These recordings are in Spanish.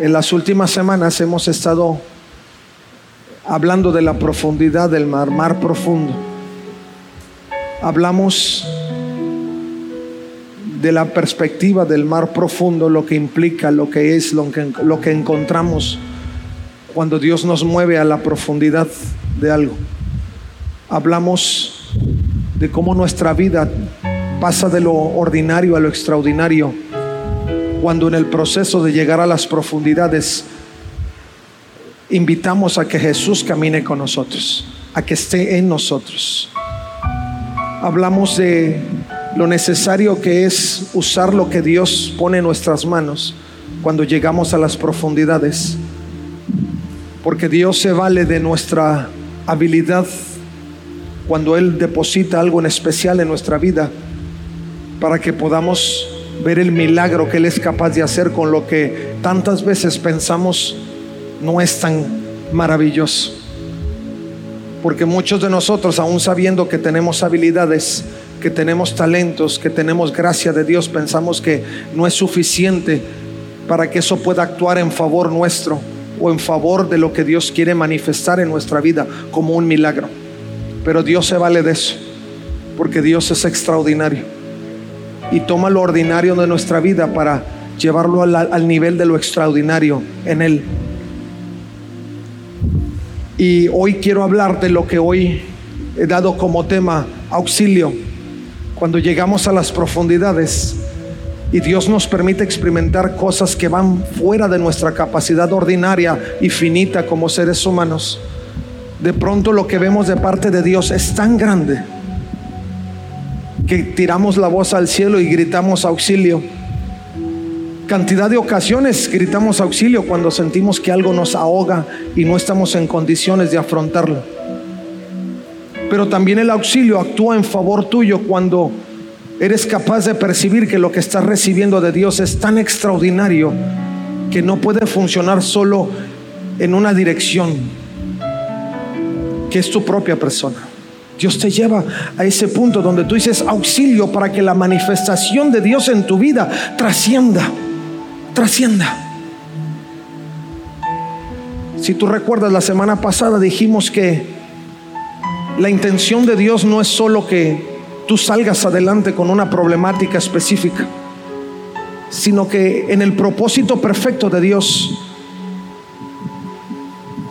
En las últimas semanas hemos estado hablando de la profundidad del mar, mar profundo. Hablamos de la perspectiva del mar profundo, lo que implica, lo que es, lo que, lo que encontramos cuando Dios nos mueve a la profundidad de algo. Hablamos de cómo nuestra vida pasa de lo ordinario a lo extraordinario cuando en el proceso de llegar a las profundidades invitamos a que Jesús camine con nosotros, a que esté en nosotros. Hablamos de lo necesario que es usar lo que Dios pone en nuestras manos cuando llegamos a las profundidades, porque Dios se vale de nuestra habilidad cuando Él deposita algo en especial en nuestra vida para que podamos ver el milagro que Él es capaz de hacer con lo que tantas veces pensamos no es tan maravilloso. Porque muchos de nosotros, aún sabiendo que tenemos habilidades, que tenemos talentos, que tenemos gracia de Dios, pensamos que no es suficiente para que eso pueda actuar en favor nuestro o en favor de lo que Dios quiere manifestar en nuestra vida como un milagro. Pero Dios se vale de eso, porque Dios es extraordinario y toma lo ordinario de nuestra vida para llevarlo al, nivel de lo extraordinario en Él. Y hoy quiero hablar de lo que hoy he dado como tema auxilio. Cuando llegamos a las profundidades y Dios nos permite experimentar cosas que van fuera de nuestra capacidad ordinaria y finita como seres humanos, de pronto lo que vemos de parte de Dios es tan grande que tiramos la voz al cielo y gritamos auxilio. Cantidad de ocasiones gritamos auxilio cuando sentimos que algo nos ahoga y no estamos en condiciones de afrontarlo. Pero también el auxilio actúa en favor tuyo cuando eres capaz de percibir que lo que estás recibiendo de Dios es tan extraordinario que no puede funcionar solo en una dirección, que es tu propia persona. Dios te lleva a ese punto donde tú dices auxilio para que la manifestación de Dios en tu vida trascienda, trascienda. Si tú recuerdas, la semana pasada dijimos que la intención de Dios no es solo que tú salgas adelante con una problemática específica, sino que en el propósito perfecto de Dios,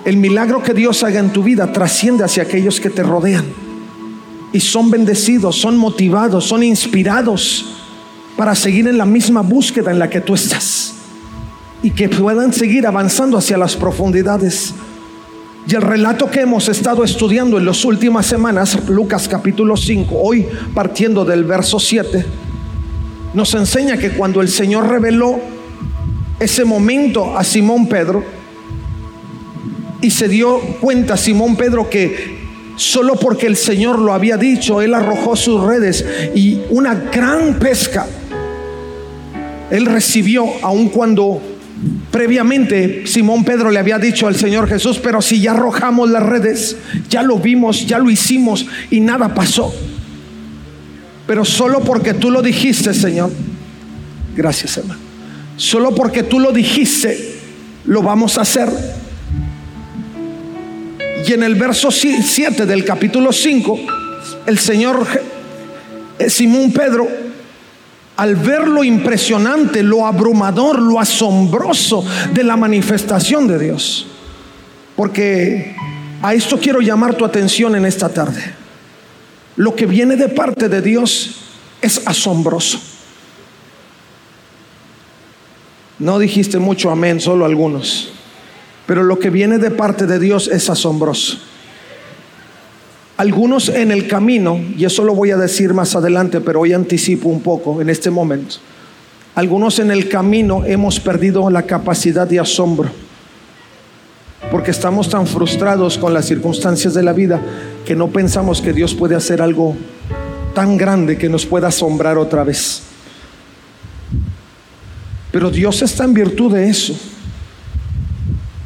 el milagro que Dios haga en tu vida trasciende hacia aquellos que te rodean y son bendecidos, son motivados, son inspirados para seguir en la misma búsqueda en la que tú estás y que puedan seguir avanzando hacia las profundidades. Y el relato que hemos estado estudiando en las últimas semanas, Lucas capítulo 5, hoy partiendo del verso 7, nos enseña que cuando el Señor reveló ese momento a Simón Pedro, y se dio cuenta Simón Pedro que Solo porque el Señor lo había dicho, Él arrojó sus redes y una gran pesca. Él recibió, aun cuando previamente Simón Pedro le había dicho al Señor Jesús, pero si ya arrojamos las redes, ya lo vimos, ya lo hicimos y nada pasó. Pero solo porque tú lo dijiste, Señor, gracias hermano, solo porque tú lo dijiste, lo vamos a hacer. Y en el verso 7 del capítulo 5, el Señor eh, Simón Pedro, al ver lo impresionante, lo abrumador, lo asombroso de la manifestación de Dios, porque a esto quiero llamar tu atención en esta tarde. Lo que viene de parte de Dios es asombroso. No dijiste mucho amén, solo algunos. Pero lo que viene de parte de Dios es asombroso. Algunos en el camino, y eso lo voy a decir más adelante, pero hoy anticipo un poco en este momento. Algunos en el camino hemos perdido la capacidad de asombro porque estamos tan frustrados con las circunstancias de la vida que no pensamos que Dios puede hacer algo tan grande que nos pueda asombrar otra vez. Pero Dios está en virtud de eso.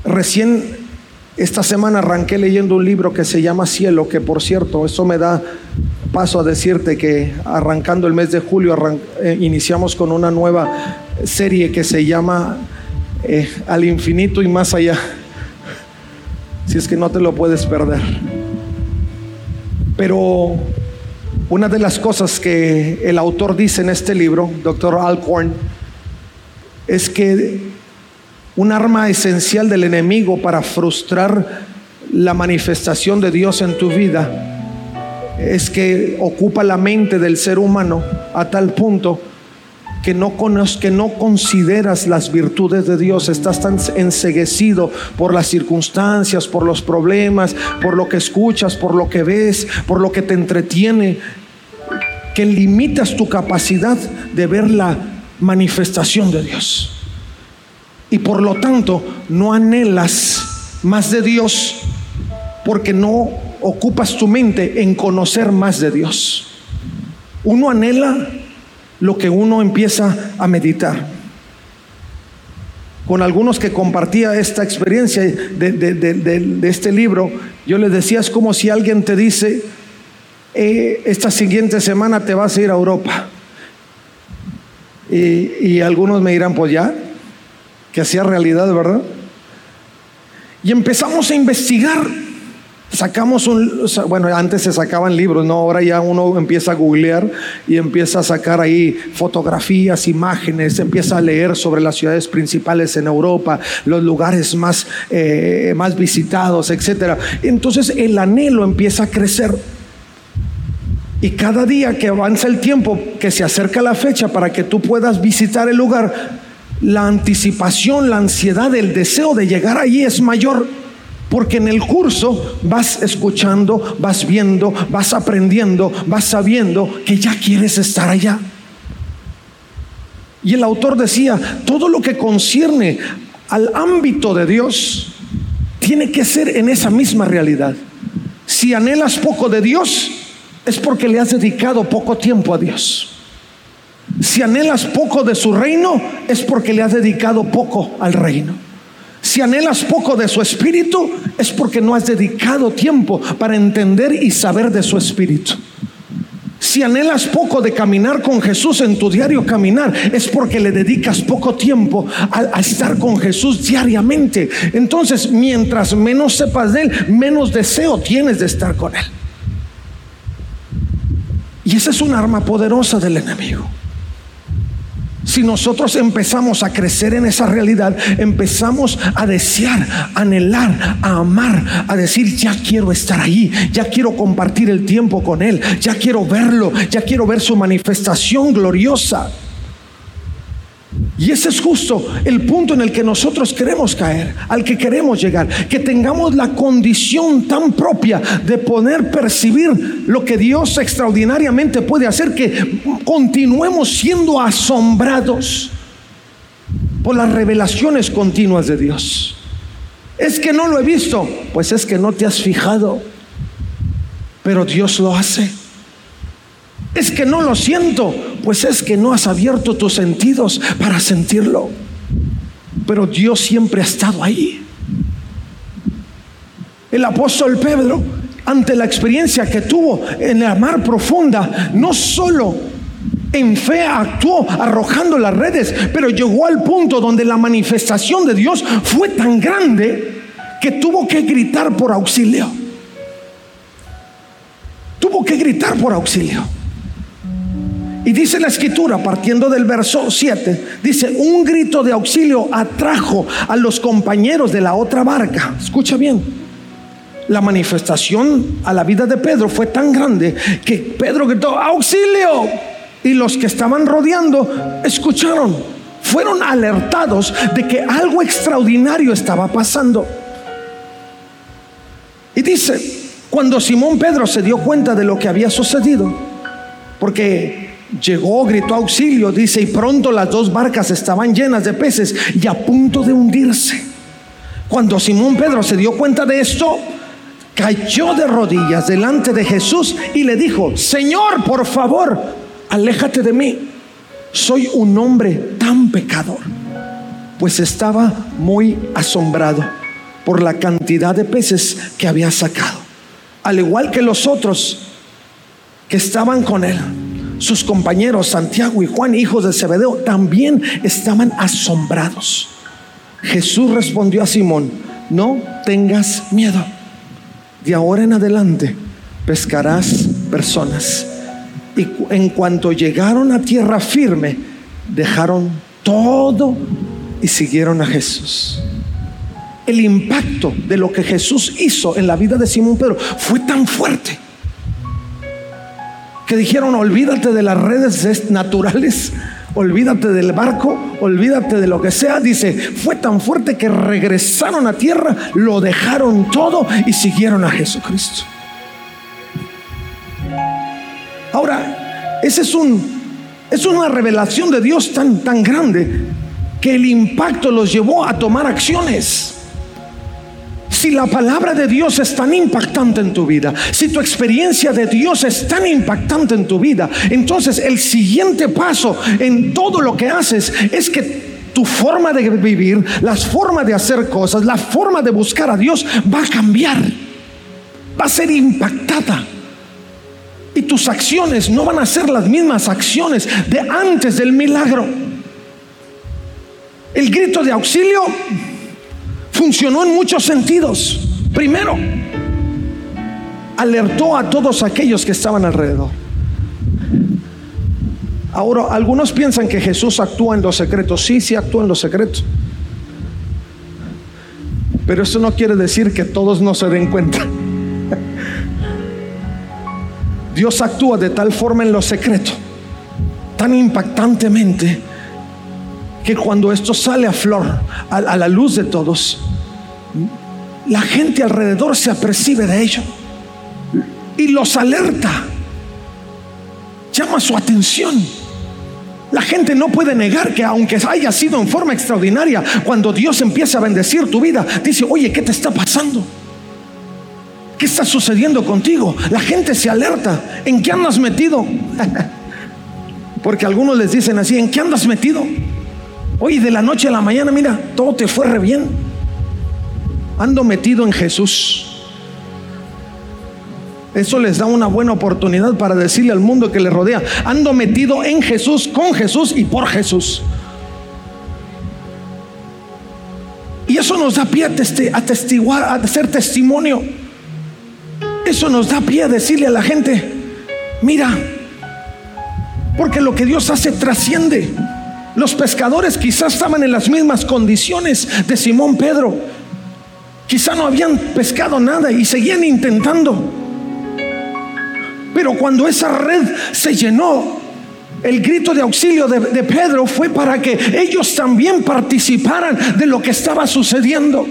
Recién esta semana arranqué leyendo un libro que se llama Cielo, que por cierto, eso me da paso a decirte que arrancando el mes de julio eh, iniciamos con una nueva serie que se llama eh, Al infinito y más allá. Si es que no te lo puedes perder. Pero una de las cosas que el autor dice en este libro, doctor Alcorn, es que un arma esencial del enemigo para frustrar la manifestación de Dios en tu vida es que ocupa la mente del ser humano a tal punto que no, que no consideras las virtudes de Dios, estás tan enseguecido por las circunstancias, por los problemas, por lo que escuchas, por lo que ves, por lo que te entretiene, que limitas tu capacidad de ver la manifestación de Dios. Y por lo tanto no anhelas más de Dios porque no ocupas tu mente en conocer más de Dios. Uno anhela lo que uno empieza a meditar. Con algunos que compartía esta experiencia de, este libro, yo les decía, es como si alguien te dice, eh, esta siguiente semana te vas a ir a Europa. Y, y algunos me dirán, pues ya, que hacía realidad, ¿verdad? Y empezamos a investigar Sacamos un, bueno, antes se sacaban libros, no, ahora ya uno empieza a googlear y empieza a sacar ahí fotografías, imágenes, empieza a leer sobre las ciudades principales en Europa, los lugares más, eh, más visitados, etc. Entonces el anhelo empieza a crecer. Y cada día que avanza el tiempo, que se acerca la fecha para que tú puedas visitar el lugar, la anticipación, la ansiedad, el deseo de llegar allí es mayor. Porque en el curso vas escuchando, vas viendo, vas aprendiendo, vas sabiendo que ya quieres estar allá. Y el autor decía, todo lo que concierne al ámbito de Dios tiene que ser en esa misma realidad. Si anhelas poco de Dios, es porque le has dedicado poco tiempo a Dios. Si anhelas poco de su reino, es porque le has dedicado poco al reino. Si anhelas poco de su espíritu, es porque no has dedicado tiempo para entender y saber de su espíritu. Si anhelas poco de caminar con Jesús en tu diario caminar, es porque le dedicas poco tiempo a, estar con Jesús diariamente. Entonces, mientras menos sepas de Él, menos deseo tienes de estar con Él. Y esa es un arma poderosa del enemigo. Si nosotros empezamos a crecer en esa realidad, empezamos a desear, a anhelar, a amar, a decir, ya quiero estar ahí, ya quiero compartir el tiempo con Él, ya quiero verlo, ya quiero ver su manifestación gloriosa. Y ese es justo el punto en el que nosotros queremos caer, al que queremos llegar, que tengamos la condición tan propia de poder percibir lo que Dios extraordinariamente puede hacer, que continuemos siendo asombrados por las revelaciones continuas de Dios. Es que no lo he visto, pues es que no te has fijado, pero Dios lo hace. Es que no lo siento, pues es que no has abierto tus sentidos para sentirlo. Pero Dios siempre ha estado ahí. El apóstol Pedro, ante la experiencia que tuvo en la mar profunda, no solo en fe actuó arrojando las redes, pero llegó al punto donde la manifestación de Dios fue tan grande que tuvo que gritar por auxilio. Tuvo que gritar por auxilio. Y dice la escritura, partiendo del verso 7, dice, un grito de auxilio atrajo a los compañeros de la otra barca. Escucha bien, la manifestación a la vida de Pedro fue tan grande que Pedro gritó, auxilio. Y los que estaban rodeando escucharon, fueron alertados de que algo extraordinario estaba pasando. Y dice, cuando Simón Pedro se dio cuenta de lo que había sucedido, porque Llegó, gritó auxilio, dice, y pronto las dos barcas estaban llenas de peces y a punto de hundirse. Cuando Simón Pedro se dio cuenta de esto, cayó de rodillas delante de Jesús y le dijo, Señor, por favor, aléjate de mí. Soy un hombre tan pecador. Pues estaba muy asombrado por la cantidad de peces que había sacado. Al igual que los otros que estaban con él. Sus compañeros Santiago y Juan, hijos de Zebedeo, también estaban asombrados. Jesús respondió a Simón, no tengas miedo. De ahora en adelante pescarás personas. Y en cuanto llegaron a tierra firme, dejaron todo y siguieron a Jesús. El impacto de lo que Jesús hizo en la vida de Simón Pedro fue tan fuerte que dijeron, olvídate de las redes naturales olvídate del barco, olvídate de lo que sea. Dice, fue tan fuerte que regresaron a tierra, lo dejaron todo y siguieron a Jesucristo. Ahora, ese es un es una revelación de Dios tan tan grande que el impacto los llevó a tomar acciones. Si la palabra de Dios es tan impactante en tu vida, si tu experiencia de Dios es tan impactante en tu vida, entonces el siguiente paso en todo lo que haces es que tu forma de vivir, las formas de hacer cosas, la forma de buscar a Dios va a cambiar, va a ser impactada. Y tus acciones no van a ser las mismas acciones de antes del milagro. El grito de auxilio funcionó en muchos sentidos. Primero, alertó a todos aquellos que estaban alrededor. Ahora, algunos piensan que Jesús actúa en los secretos. Sí, sí actúa en los secretos. Pero eso no quiere decir que todos no se den cuenta. Dios actúa de tal forma en lo secreto, tan impactantemente, que cuando esto sale a flor, a, la luz de todos, la gente alrededor se apercibe de ello y los alerta, llama su atención. La gente no puede negar que aunque haya sido en forma extraordinaria, cuando Dios empieza a bendecir tu vida, dice, oye, ¿qué te está pasando? ¿Qué está sucediendo contigo? La gente se alerta. ¿En qué andas metido? Porque algunos les dicen así, ¿en qué andas metido? Oye, de la noche a la mañana, mira, todo te fue re bien ando metido en Jesús. Eso les da una buena oportunidad para decirle al mundo que le rodea, ando metido en Jesús, con Jesús y por Jesús. Y eso nos da pie a, testiguar, a hacer testimonio. Eso nos da pie a decirle a la gente, mira, porque lo que Dios hace trasciende. Los pescadores quizás estaban en las mismas condiciones de Simón Pedro, Quizá no habían pescado nada y seguían intentando. Pero cuando esa red se llenó, el grito de auxilio de, de, Pedro fue para que ellos también participaran de lo que estaba sucediendo.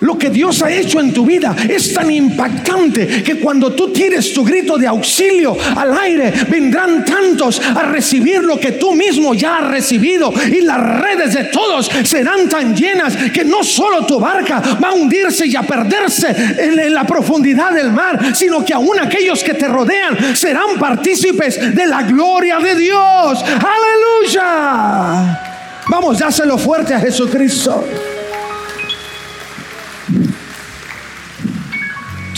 Lo que Dios ha hecho en tu vida es tan impactante que cuando tú tires tu grito de auxilio al aire, vendrán tantos a recibir lo que tú mismo ya has recibido y las redes de todos serán tan llenas que no solo tu barca va a hundirse y a perderse en, la profundidad del mar, sino que aún aquellos que te rodean serán partícipes de la gloria de Dios. Aleluya. Vamos, dáselo fuerte a Jesucristo.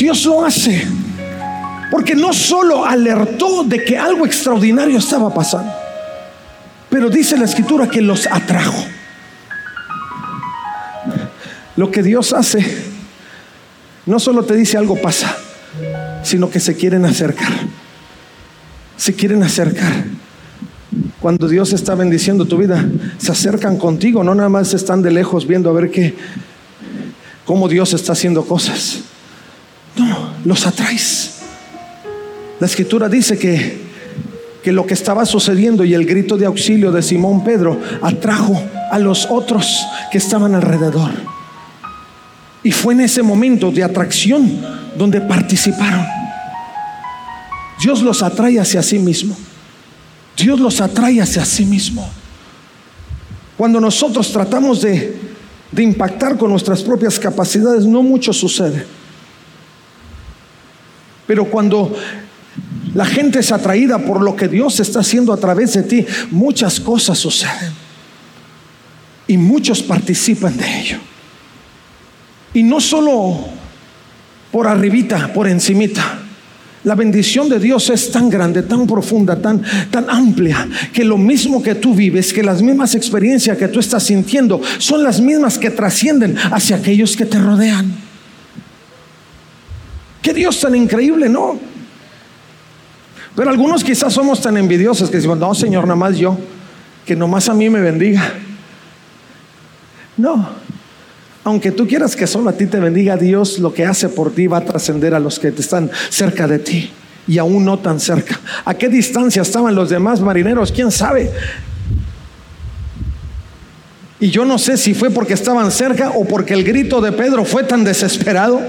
Dios lo hace porque no solo alertó de que algo extraordinario estaba pasando, pero dice la escritura que los atrajo. Lo que Dios hace no solo te dice algo pasa, sino que se quieren acercar. Se quieren acercar. Cuando Dios está bendiciendo tu vida, se acercan contigo, no nada más están de lejos viendo a ver qué, cómo Dios está haciendo cosas no, los atraes. La escritura dice que, que lo que estaba sucediendo y el grito de auxilio de Simón Pedro atrajo a los otros que estaban alrededor. Y fue en ese momento de atracción donde participaron. Dios los atrae hacia sí mismo. Dios los atrae hacia sí mismo. Cuando nosotros tratamos de de impactar con nuestras propias capacidades, no mucho sucede. Pero cuando la gente es atraída por lo que Dios está haciendo a través de ti, muchas cosas suceden. Y muchos participan de ello. Y no solo por arribita, por encimita. La bendición de Dios es tan grande, tan profunda, tan, tan amplia, que lo mismo que tú vives, que las mismas experiencias que tú estás sintiendo, son las mismas que trascienden hacia aquellos que te rodean. Qué Dios tan increíble, ¿no? Pero algunos quizás somos tan envidiosos que decimos, no, Señor, nada más yo, que nomás a mí me bendiga. No, aunque tú quieras que solo a ti te bendiga Dios, lo que hace por ti va a trascender a los que están cerca de ti y aún no tan cerca. ¿A qué distancia estaban los demás marineros? ¿Quién sabe? Y yo no sé si fue porque estaban cerca o porque el grito de Pedro fue tan desesperado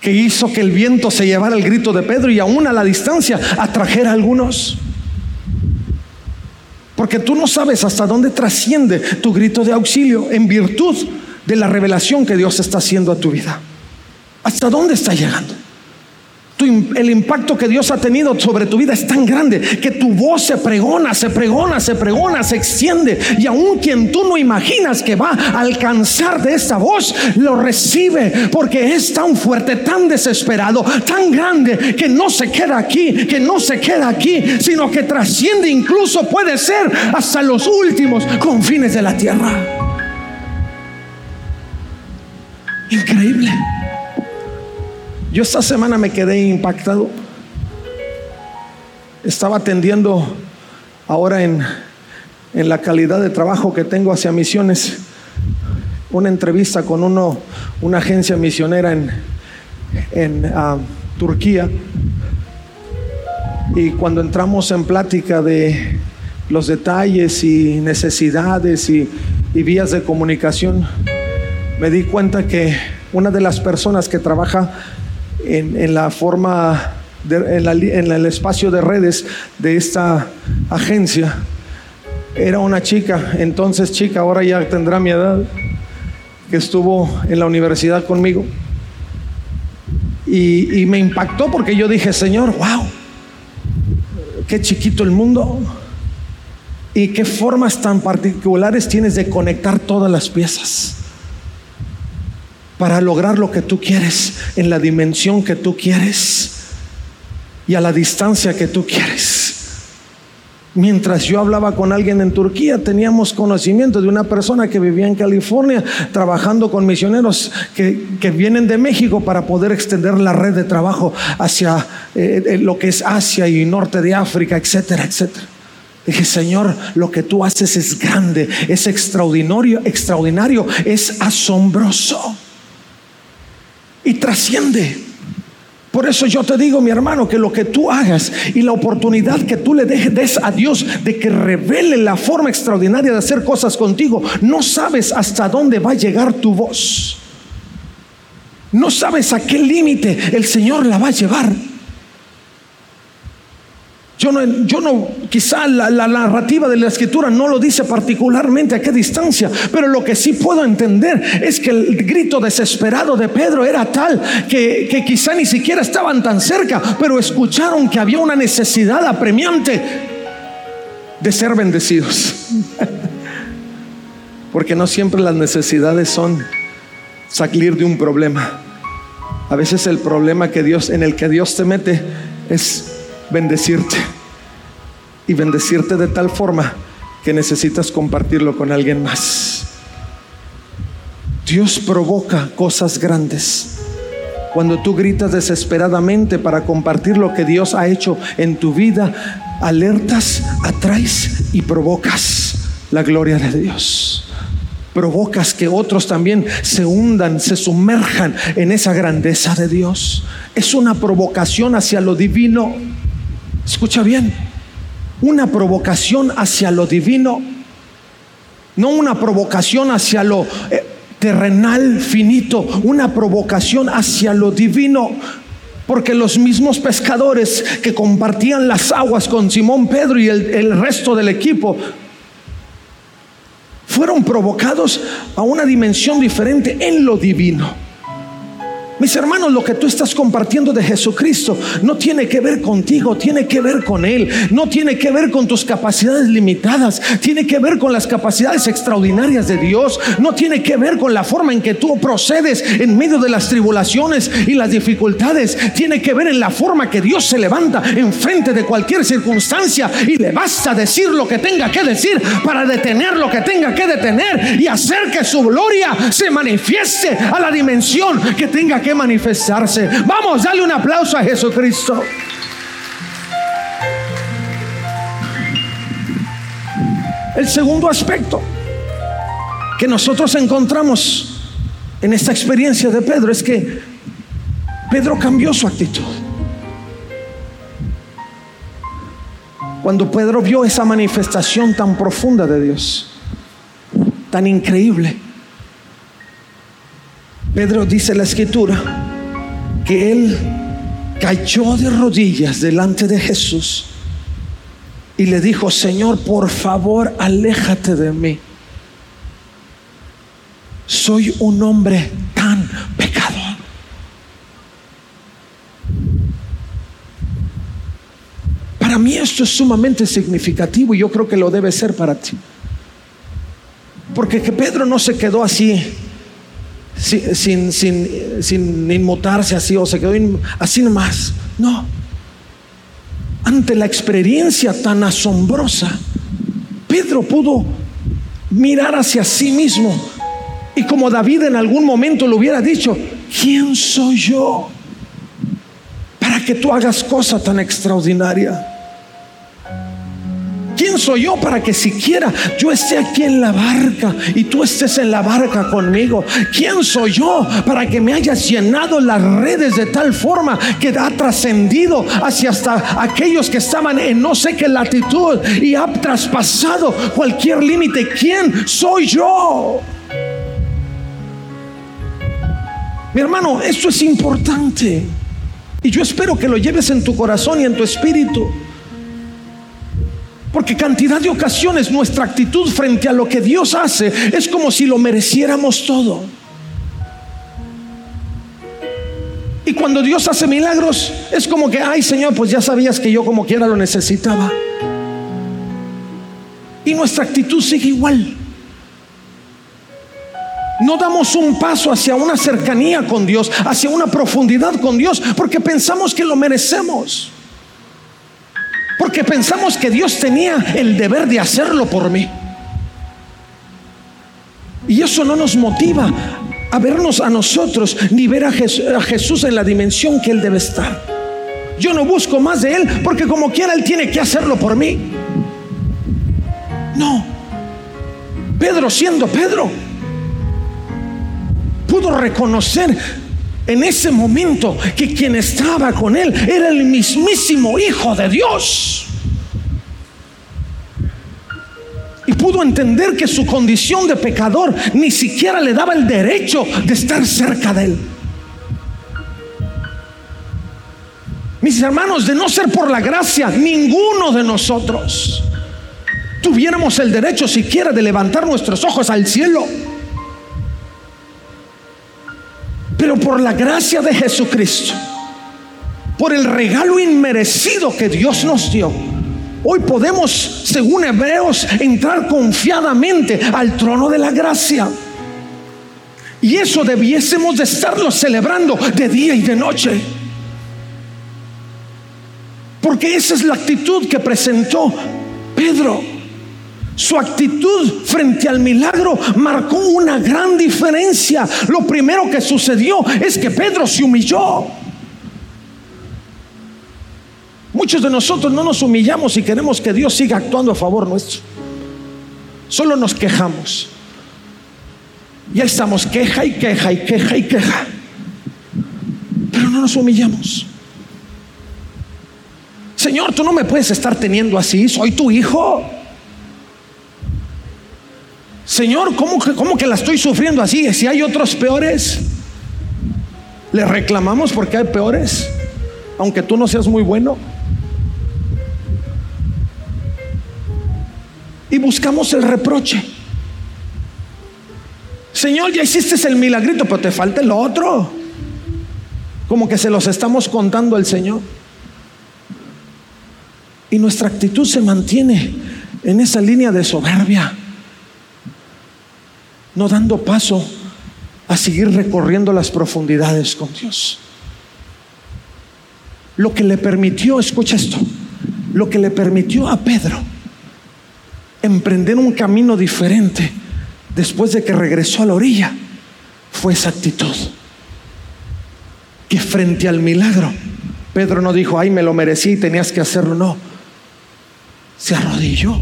que hizo que el viento se llevara el grito de Pedro y aún a la distancia atrajera a algunos. Porque tú no sabes hasta dónde trasciende tu grito de auxilio en virtud de la revelación que Dios está haciendo a tu vida. ¿Hasta dónde está llegando? El impacto que Dios ha tenido sobre tu vida es tan grande que tu voz se pregona, se pregona, se pregona, se extiende. Y aún quien tú no imaginas que va a alcanzar de esta voz, lo recibe porque es tan fuerte, tan desesperado, tan grande que no se queda aquí, que no se queda aquí, sino que trasciende incluso puede ser hasta los últimos confines de la tierra. Increíble. Yo esta semana me quedé impactado. Estaba atendiendo ahora en, en la calidad de trabajo que tengo hacia misiones una entrevista con uno, una agencia misionera en, en ah, Turquía. Y cuando entramos en plática de los detalles y necesidades y, y vías de comunicación, me di cuenta que una de las personas que trabaja en, la forma, en, en el espacio de redes de esta agencia, era una chica, entonces chica, ahora ya tendrá mi edad, que estuvo en la universidad conmigo. Y, y, me impactó porque yo dije, Señor, wow, qué chiquito el mundo. Y qué formas tan particulares tienes de conectar todas las piezas para lograr lo que tú quieres en la dimensión que tú quieres y a la distancia que tú quieres. Mientras yo hablaba con alguien en Turquía, teníamos conocimiento de una persona que vivía en California trabajando con misioneros que, que vienen de México para poder extender la red de trabajo hacia eh, eh, lo que es Asia y norte de África, etcétera, etcétera. Dije, Señor, lo que tú haces es grande, es extraordinario, extraordinario, es asombroso y trasciende. Por eso yo te digo, mi hermano, que lo que tú hagas y la oportunidad que tú le des a Dios de que revele la forma extraordinaria de hacer cosas contigo, no sabes hasta dónde va a llegar tu voz. No sabes a qué límite el Señor la va a llevar. Yo no, yo no quizá la, narrativa de la escritura no lo dice particularmente a qué distancia, pero lo que sí puedo entender es que el grito desesperado de Pedro era tal que, que quizá ni siquiera estaban tan cerca, pero escucharon que había una necesidad apremiante de ser bendecidos. Porque no siempre las necesidades son salir de un problema. A veces el problema que Dios en el que Dios te mete es bendecirte y bendecirte de tal forma que necesitas compartirlo con alguien más. Dios provoca cosas grandes. Cuando tú gritas desesperadamente para compartir lo que Dios ha hecho en tu vida, alertas, atraes y provocas la gloria de Dios. Provocas que otros también se hundan, se sumerjan en esa grandeza de Dios. Es una provocación hacia lo divino. Escucha bien, una provocación hacia lo divino, no una provocación hacia lo eh, terrenal finito, una provocación hacia lo divino. Porque los mismos pescadores que compartían las aguas con Simón Pedro y el, el resto del equipo fueron provocados a una dimensión diferente en lo divino. Mis hermanos, lo que tú estás compartiendo de Jesucristo no tiene que ver contigo, tiene que ver con Él. No tiene que ver con tus capacidades limitadas, tiene que ver con las capacidades extraordinarias de Dios. No tiene que ver con la forma en que tú procedes en medio de las tribulaciones y las dificultades. Tiene que ver en la forma que Dios se levanta enfrente de cualquier circunstancia y le basta decir lo que tenga que decir para detener lo que tenga que detener y hacer que su gloria se manifieste a la dimensión que tenga que manifestarse. Vamos, dale un aplauso a Jesucristo. El segundo aspecto que nosotros encontramos en esta experiencia de Pedro es que Pedro cambió su actitud. Cuando Pedro vio esa manifestación tan profunda de Dios, tan increíble, Pedro dice la escritura que él cayó de rodillas delante de Jesús y le dijo, Señor, por favor, aléjate de mí. Soy un hombre tan pecador. Para mí esto es sumamente significativo y yo creo que lo debe ser para ti. Porque que Pedro no se quedó así sin, sin, inmutarse así o se quedó así nomás. No. Ante la experiencia tan asombrosa, Pedro pudo mirar hacia sí mismo y como David en algún momento le hubiera dicho, ¿quién soy yo para que tú hagas cosa tan extraordinaria? ¿Quién soy yo para que siquiera yo esté aquí en la barca y tú estés en la barca conmigo? ¿Quién soy yo para que me hayas llenado las redes de tal forma que ha trascendido hacia hasta aquellos que estaban en no sé qué latitud y ha traspasado cualquier límite? ¿Quién soy yo? Mi hermano, esto es importante. Y yo espero que lo lleves en tu corazón y en tu espíritu. Porque cantidad de ocasiones nuestra actitud frente a lo que Dios hace es como si lo mereciéramos todo. Y cuando Dios hace milagros es como que, ay Señor, pues ya sabías que yo como quiera lo necesitaba. Y nuestra actitud sigue igual. No damos un paso hacia una cercanía con Dios, hacia una profundidad con Dios, porque pensamos que lo merecemos. Porque pensamos que Dios tenía el deber de hacerlo por mí. Y eso no nos motiva a vernos a nosotros ni ver a Jesús, en la dimensión que Él debe estar. Yo no busco más de Él porque como quiera Él tiene que hacerlo por mí. No. Pedro siendo Pedro pudo reconocer en ese momento que quien estaba con él era el mismísimo Hijo de Dios. Y pudo entender que su condición de pecador ni siquiera le daba el derecho de estar cerca de él. Mis hermanos, de no ser por la gracia, ninguno de nosotros tuviéramos el derecho siquiera de levantar nuestros ojos al cielo. Pero por la gracia de Jesucristo, por el regalo inmerecido que Dios nos dio, hoy podemos, según Hebreos, entrar confiadamente al trono de la gracia. Y eso debiésemos de estarlo celebrando de día y de noche. Porque esa es la actitud que presentó Pedro. Su actitud frente al milagro marcó una gran diferencia. Lo primero que sucedió es que Pedro se humilló. Muchos de nosotros no nos humillamos y queremos que Dios siga actuando a favor nuestro. Solo nos quejamos. Ya estamos queja y queja y queja y queja. Pero no nos humillamos. Señor, tú no me puedes estar teniendo así. Soy tu hijo. Señor, ¿cómo que, ¿cómo que la estoy sufriendo así? Si hay otros peores, le reclamamos porque hay peores, aunque tú no seas muy bueno. Y buscamos el reproche. Señor, ya hiciste el milagrito, pero te falta el otro. Como que se los estamos contando al Señor. Y nuestra actitud se mantiene en esa línea de soberbia, no dando paso a seguir recorriendo las profundidades con Dios. Lo que le permitió, escucha esto, lo que le permitió a Pedro emprender un camino diferente después de que regresó a la orilla fue esa actitud. Que frente al milagro, Pedro no dijo, ay, me lo merecí y tenías que hacerlo, no. Se arrodilló.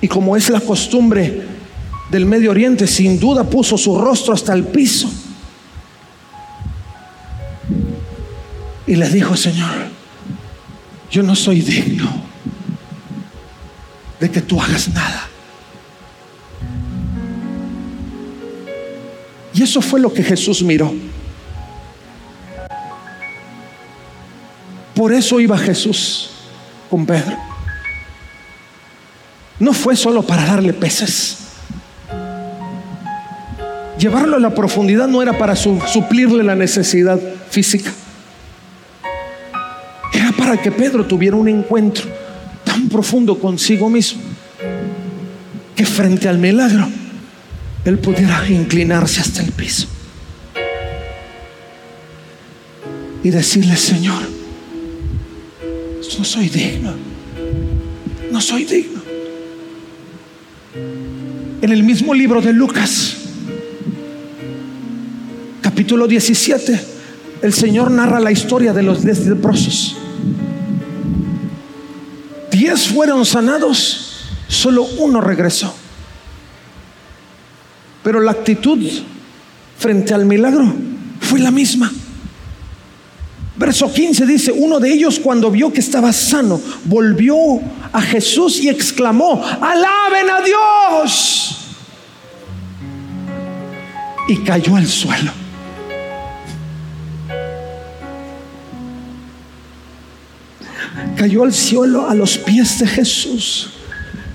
Y como es la costumbre del Medio Oriente, sin duda puso su rostro hasta el piso. Y le dijo, Señor, yo no soy digno de que tú hagas nada. Y eso fue lo que Jesús miró. Por eso iba Jesús con Pedro. No fue solo para darle peces. Llevarlo a la profundidad no era para suplirle la necesidad física. Era para que Pedro tuviera un encuentro tan profundo consigo mismo que frente al milagro él pudiera inclinarse hasta el piso y decirle, Señor, no soy digno, no soy digno. En el mismo libro de Lucas, capítulo 17, el Señor narra la historia de los diez leprosos. Diez fueron sanados, solo uno regresó. Pero la actitud frente al milagro fue la misma. Verso 15 dice, uno de ellos cuando vio que estaba sano, volvió a Jesús y exclamó, alaben a Dios. Y cayó al suelo. Cayó al suelo a los pies de Jesús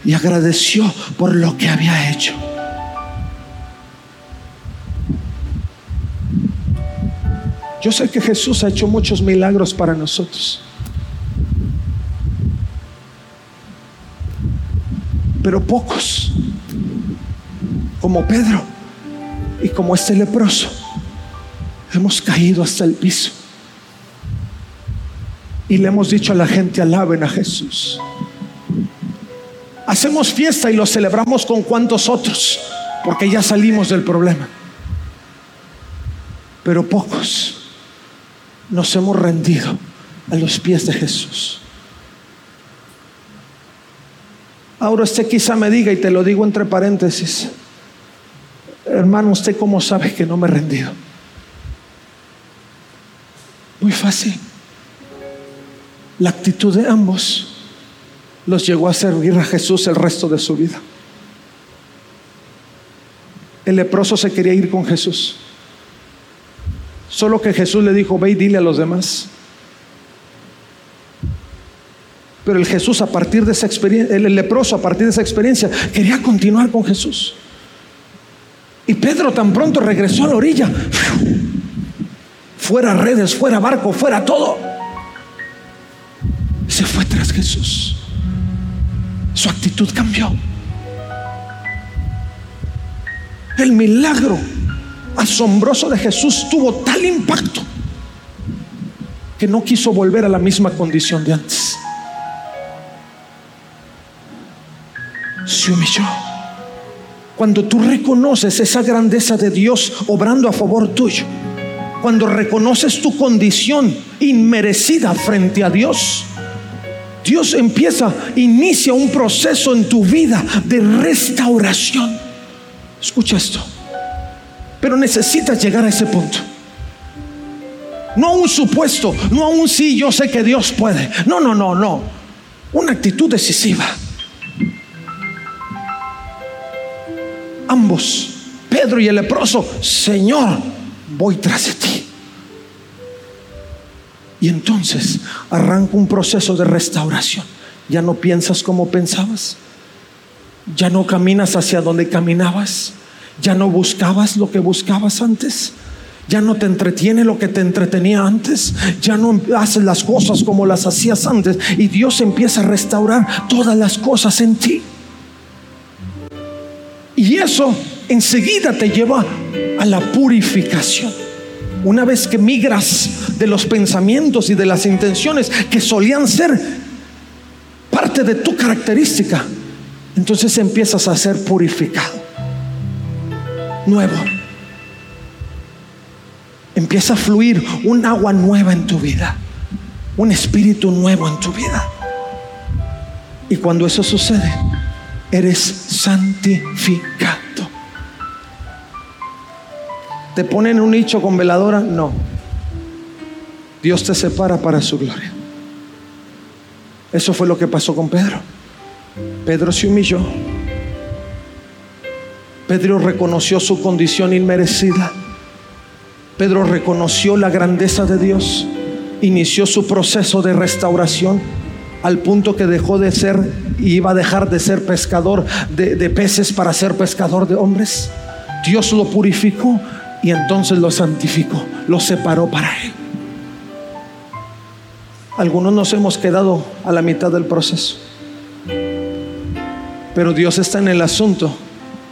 y agradeció por lo que había hecho. Yo sé que Jesús ha hecho muchos milagros para nosotros. Pero pocos, como Pedro y como este leproso, hemos caído hasta el piso. Y le hemos dicho a la gente, alaben a Jesús. Hacemos fiesta y lo celebramos con cuantos otros, porque ya salimos del problema. Pero pocos nos hemos rendido a los pies de Jesús. Ahora usted quizá me diga, y te lo digo entre paréntesis, hermano, ¿usted cómo sabe que no me he rendido? Muy fácil. La actitud de ambos los llegó a servir a Jesús el resto de su vida. El leproso se quería ir con Jesús. Solo que Jesús le dijo, ve y dile a los demás. Pero el Jesús a partir de esa experiencia, el leproso a partir de esa experiencia, quería continuar con Jesús. Y Pedro tan pronto regresó a la orilla. Fuera redes, fuera barco, fuera todo. Se fue tras Jesús. Su actitud cambió. El milagro asombroso de Jesús tuvo tal impacto que no quiso volver a la misma condición de antes. Se humilló. Cuando tú reconoces esa grandeza de Dios obrando a favor tuyo, cuando reconoces tu condición inmerecida frente a Dios, Dios empieza, inicia un proceso en tu vida de restauración. Escucha esto. Pero necesitas llegar a ese punto. No a un supuesto, no a un sí, yo sé que Dios puede. No, no, no, no. Una actitud decisiva. Ambos, Pedro y el leproso, Señor, voy tras de ti. Y entonces arranca un proceso de restauración. Ya no piensas como pensabas. Ya no caminas hacia donde caminabas. Ya no buscabas lo que buscabas antes. Ya no te entretiene lo que te entretenía antes. Ya no haces las cosas como las hacías antes. Y Dios empieza a restaurar todas las cosas en ti. Y eso enseguida te lleva a la purificación. Una vez que migras de los pensamientos y de las intenciones que solían ser parte de tu característica, entonces empiezas a ser purificado. Nuevo. Empieza a fluir un agua nueva en tu vida, un espíritu nuevo en tu vida. Y cuando eso sucede, eres santificado. ¿Te ponen un nicho con veladora? No. Dios te separa para su gloria. Eso fue lo que pasó con Pedro. Pedro se humilló. Pedro reconoció su condición inmerecida. Pedro reconoció la grandeza de Dios. Inició su proceso de restauración al punto que dejó de ser y iba a dejar de ser pescador de, de peces para ser pescador de hombres. Dios lo purificó y entonces lo santificó, lo separó para Él. Algunos nos hemos quedado a la mitad del proceso. Pero Dios está en el asunto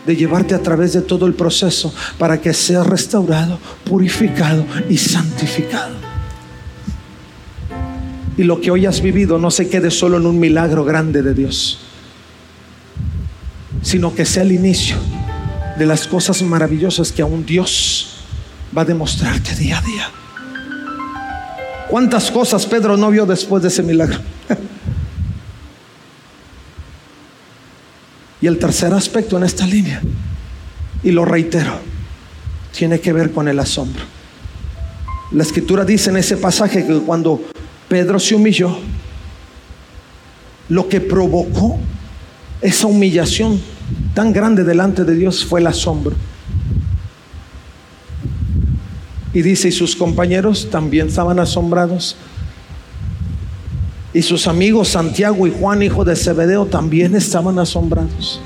de llevarte a través de todo el proceso para que seas restaurado, purificado y santificado. Y lo que hoy has vivido no se quede solo en un milagro grande de Dios, sino que sea el inicio de las cosas maravillosas que aún Dios va a demostrarte día a día. ¿Cuántas cosas Pedro no vio después de ese milagro? y el tercer aspecto en esta línea, y lo reitero, tiene que ver con el asombro. La escritura dice en ese pasaje que cuando Pedro se humilló, lo que provocó esa humillación tan grande delante de Dios fue el asombro. Y dice, y sus compañeros también estaban asombrados. Y sus amigos Santiago y Juan, hijo de Zebedeo, también estaban asombrados.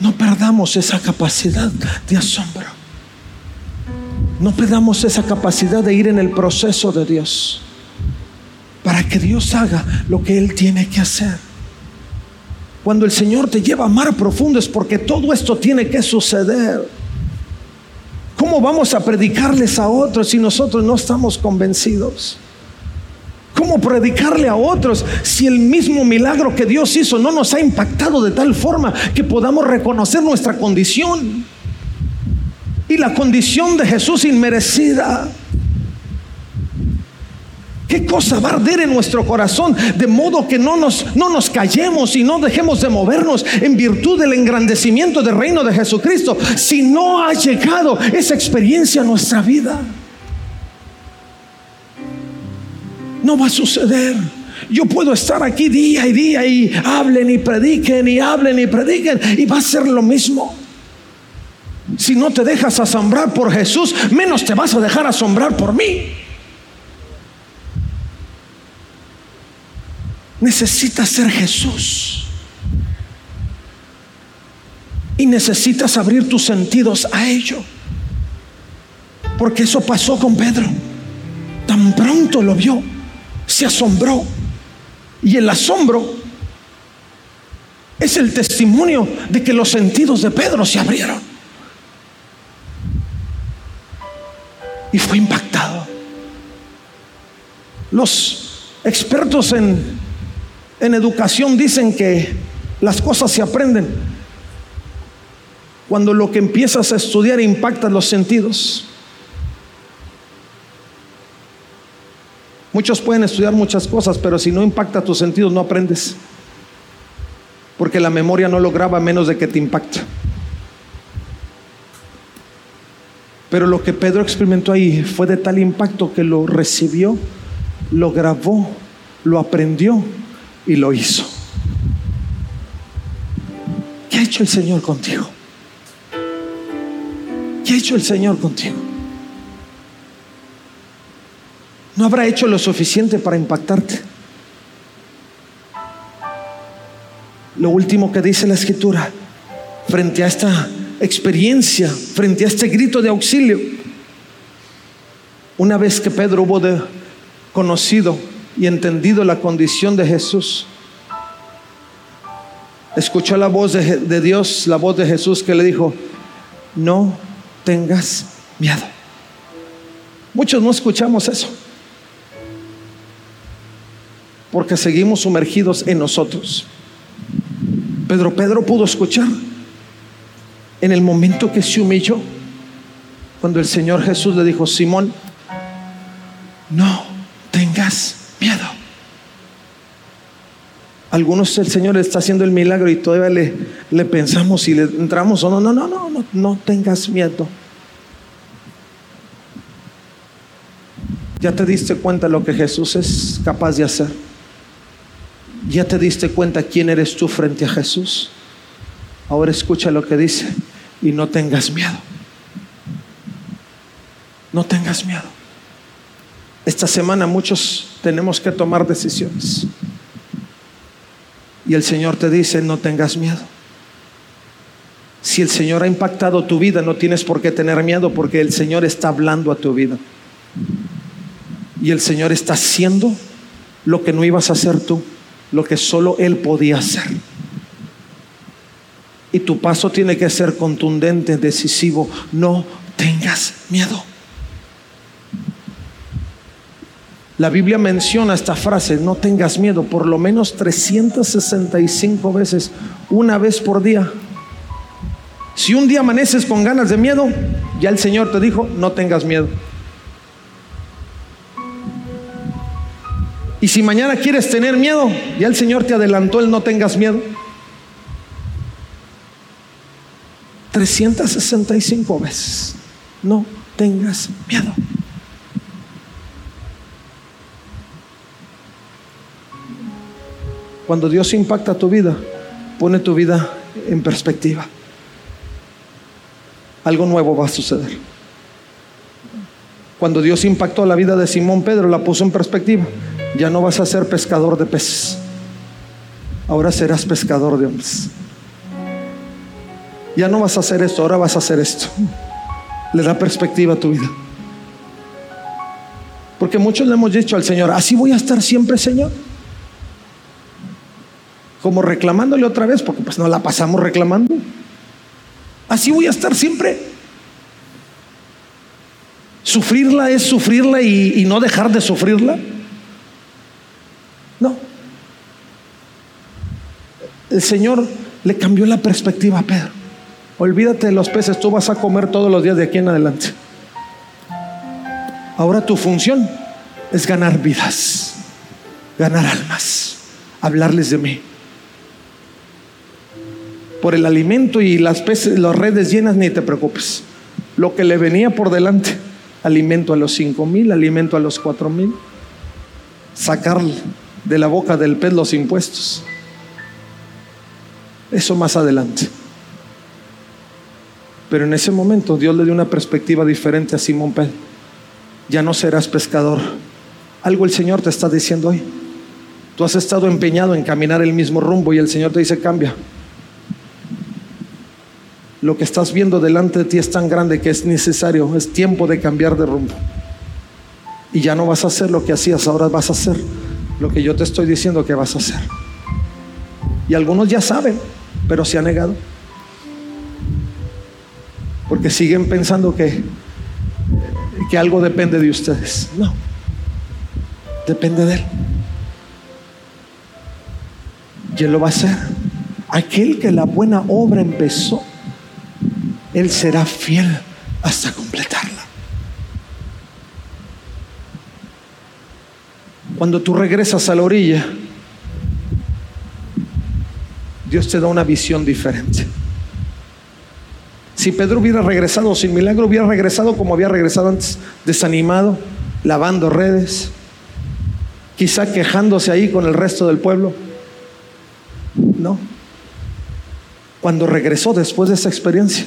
No perdamos esa capacidad de asombro. No perdamos esa capacidad de ir en el proceso de Dios para que Dios haga lo que Él tiene que hacer. Cuando el Señor te lleva a mar profundo es porque todo esto tiene que suceder. ¿Cómo vamos a predicarles a otros si nosotros no estamos convencidos? ¿Cómo predicarle a otros si el mismo milagro que Dios hizo no nos ha impactado de tal forma que podamos reconocer nuestra condición? Y la condición de Jesús inmerecida. ¿Qué cosa va a arder en nuestro corazón? De modo que no nos, no nos callemos y no dejemos de movernos en virtud del engrandecimiento del reino de Jesucristo. Si no ha llegado esa experiencia a nuestra vida, no va a suceder. Yo puedo estar aquí día y día y hablen y prediquen y hablen y prediquen y va a ser lo mismo. Si no te dejas asombrar por Jesús, menos te vas a dejar asombrar por mí. Necesitas ser Jesús. Y necesitas abrir tus sentidos a ello. Porque eso pasó con Pedro. Tan pronto lo vio, se asombró. Y el asombro es el testimonio de que los sentidos de Pedro se abrieron. Y fue impactado. Los expertos en en educación dicen que las cosas se aprenden cuando lo que empiezas a estudiar impacta los sentidos. Muchos pueden estudiar muchas cosas, pero si no impacta tus sentidos no aprendes. Porque la memoria no lo graba menos de que te impacta. Pero lo que Pedro experimentó ahí fue de tal impacto que lo recibió, lo grabó, lo aprendió y lo hizo. ¿Qué ha hecho el Señor contigo? ¿Qué ha hecho el Señor contigo? ¿No habrá hecho lo suficiente para impactarte? Lo último que dice la escritura frente a esta experiencia, frente a este grito de auxilio. Una vez que Pedro hubo de conocido y entendido la condición de Jesús, escuchó la voz de, de Dios, la voz de Jesús que le dijo, no tengas miedo. Muchos no escuchamos eso porque seguimos sumergidos en nosotros. Pedro Pedro pudo escuchar en el momento que se humilló, cuando el Señor Jesús le dijo, Simón, no tengas miedo. Algunos el Señor está haciendo el milagro y todavía le, pensamos y le entramos o no, no, no, no, no, no tengas miedo. Ya te diste cuenta lo que Jesús es capaz de hacer. ¿Ya te diste cuenta quién eres tú frente a Jesús? Ahora escucha lo que dice y no tengas miedo. No tengas miedo. Esta semana muchos tenemos que tomar decisiones. Y el Señor te dice, no tengas miedo. Si el Señor ha impactado tu vida, no tienes por qué tener miedo porque el Señor está hablando a tu vida. Y el Señor está haciendo lo que no ibas a hacer tú lo que solo Él podía hacer. Y tu paso tiene que ser contundente, decisivo. No tengas miedo. La Biblia menciona esta frase, no tengas miedo, por lo menos 365 veces, una vez por día. Si un día amaneces con ganas de miedo, ya el Señor te dijo, no tengas miedo. Y si mañana quieres tener miedo, ya el Señor te adelantó el no tengas miedo. 365 veces. No tengas miedo. Cuando Dios impacta tu vida, pone tu vida en perspectiva. Algo nuevo va a suceder. Cuando Dios impactó la vida de Simón Pedro, la puso en perspectiva ya no vas a ser pescador de peces, ahora serás pescador de hombres. Ya no vas a hacer esto, ahora vas a hacer esto. Le da perspectiva a tu vida. Porque muchos le hemos dicho al Señor, así voy a estar siempre, Señor. Como reclamándole otra vez, porque pues no la pasamos reclamando. Así voy a estar siempre. Sufrirla es sufrirla y, no dejar de sufrirla. No. El Señor le cambió la perspectiva a Pedro. Olvídate de los peces, tú vas a comer todos los días de aquí en adelante. Ahora tu función es ganar vidas, ganar almas, hablarles de mí. Por el alimento y las redes llenas, ni te preocupes. Lo que le venía por delante, alimento a los cinco mil, alimento a los cuatro mil, sacar de la boca del pez los impuestos. Eso más adelante. Pero en ese momento Dios le dio una perspectiva diferente a Simón Pedro. Ya no serás pescador. Algo el Señor te está diciendo hoy. Tú has estado empeñado en caminar el mismo rumbo y el Señor te dice cambia. Lo que estás viendo delante de ti es tan grande que es necesario, es tiempo de cambiar de rumbo. Y ya no vas a hacer lo que hacías, ahora vas a hacer lo que yo te estoy diciendo que vas a hacer. Y algunos ya saben, pero se han negado. Porque siguen pensando que, que algo depende de ustedes. No, depende de Él. Y Él lo va a hacer. Aquel que la buena obra empezó, Él será fiel hasta completarla. Cuando tú regresas a la orilla, Dios te da una visión diferente. Si Pedro hubiera regresado sin milagro, hubiera regresado como había regresado antes, desanimado, lavando redes, quizá quejándose ahí con el resto del pueblo. No. Cuando regresó después de esa experiencia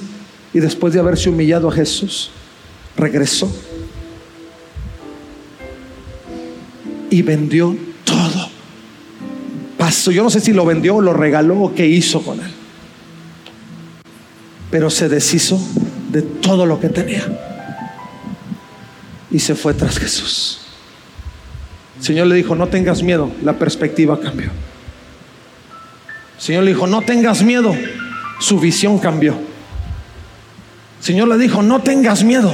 y después de haberse humillado a Jesús, regresó y vendió todo pasó? Yo no sé si lo vendió o lo regaló o qué hizo con él. Pero se deshizo de todo lo que tenía. Y se fue tras Jesús. El Señor le dijo, no tengas miedo. La perspectiva cambió. El Señor le dijo, no tengas miedo. Su visión cambió. El Señor le dijo, no tengas miedo.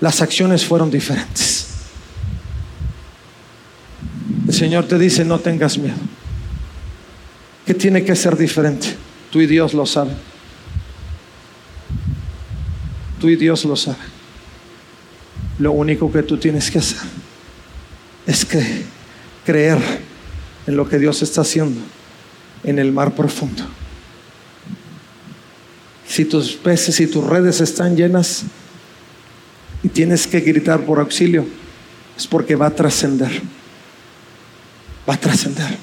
Las acciones fueron diferentes. El Señor te dice, no tengas miedo. Que tiene que ser diferente. Tú y Dios lo saben. Tú y Dios lo saben. Lo único que tú tienes que hacer es creer en lo que Dios está haciendo en el mar profundo. Si tus peces y tus redes están llenas y tienes que gritar por auxilio, es porque va a trascender. Va a trascender.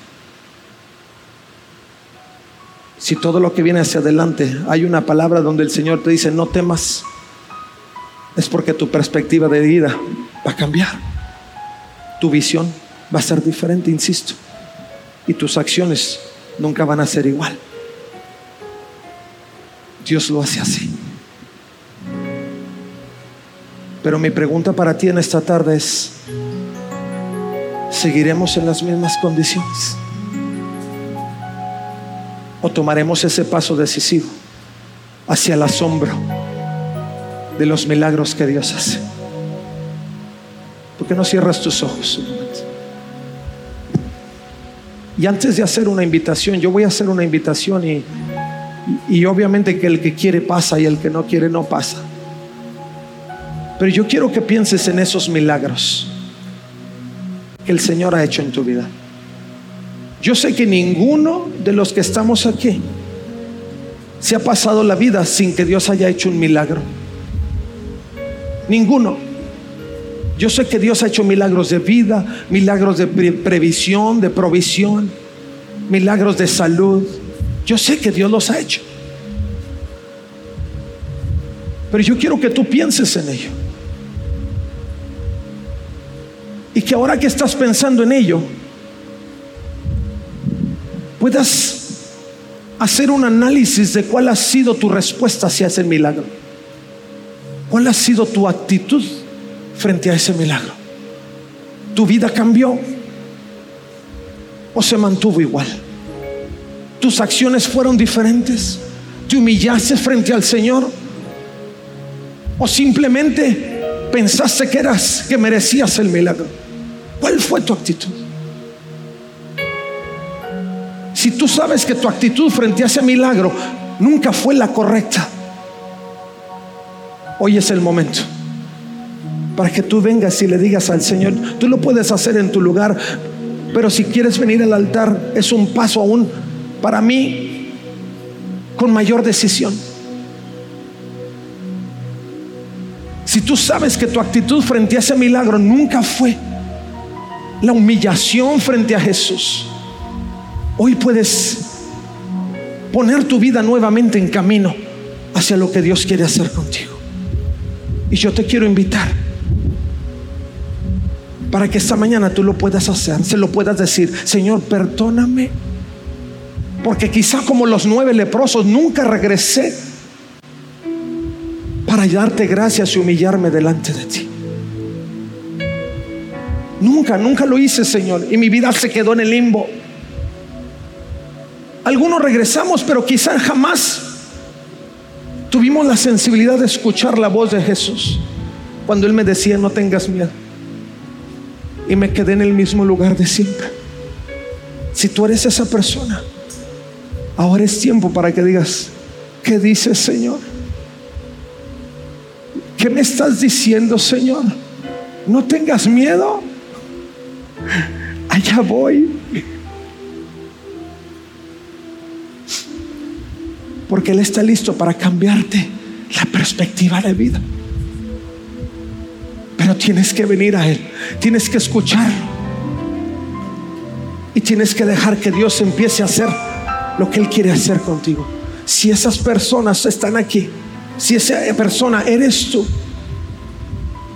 Si todo lo que viene hacia adelante hay una palabra donde el Señor te dice, no temas, es porque tu perspectiva de vida va a cambiar. Tu visión va a ser diferente, insisto. Y tus acciones nunca van a ser igual. Dios lo hace así. Pero mi pregunta para ti en esta tarde es, ¿seguiremos en las mismas condiciones? ¿O tomaremos ese paso decisivo hacia el asombro de los milagros que Dios hace? ¿Por qué no cierras tus ojos? Y antes de hacer una invitación, yo voy a hacer una invitación y, y obviamente que el que quiere pasa y el que no quiere no pasa. Pero yo quiero que pienses en esos milagros que el Señor ha hecho en tu vida. Yo sé que ninguno de los que estamos aquí se ha pasado la vida sin que Dios haya hecho un milagro. Ninguno. Yo sé que Dios ha hecho milagros de vida, milagros de previsión, de provisión, milagros de salud. Yo sé que Dios los ha hecho. Pero yo quiero que tú pienses en ello. Y que ahora que estás pensando en ello, puedas hacer un análisis de cuál ha sido tu respuesta hacia ese milagro. ¿Cuál ha sido tu actitud frente a ese milagro? ¿Tu vida cambió o se mantuvo igual? ¿Tus acciones fueron diferentes? ¿Te humillaste frente al Señor? ¿O simplemente pensaste que eras, que merecías el milagro? ¿Cuál fue tu actitud? Si tú sabes que tu actitud frente a ese milagro nunca fue la correcta, hoy es el momento para que tú vengas y le digas al Señor, tú lo puedes hacer en tu lugar, pero si quieres venir al altar es un paso aún para mí con mayor decisión. Si tú sabes que tu actitud frente a ese milagro nunca fue la humillación frente a Jesús, hoy puedes poner tu vida nuevamente en camino hacia lo que Dios quiere hacer contigo. Y yo te quiero invitar para que esta mañana tú lo puedas hacer, se lo puedas decir, Señor, perdóname, porque quizá como los nueve leprosos nunca regresé para darte gracias y humillarme delante de ti. Nunca, nunca lo hice, Señor, y mi vida se quedó en el limbo. Algunos regresamos, pero quizá jamás tuvimos la sensibilidad de escuchar la voz de Jesús cuando Él me decía, no tengas miedo y me quedé en el mismo lugar de siempre. Si tú eres esa persona, ahora es tiempo para que digas, ¿qué dices Señor? ¿Qué me estás diciendo Señor? No tengas miedo. Allá voy. Porque Él está listo para cambiarte la perspectiva de vida. Pero tienes que venir a Él, tienes que escucharlo. Y tienes que dejar que Dios empiece a hacer lo que Él quiere hacer contigo. Si esas personas están aquí, si esa persona eres tú,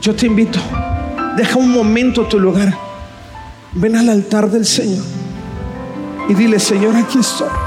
yo te invito, deja un momento tu lugar, ven al altar del Señor y dile, Señor, aquí estoy.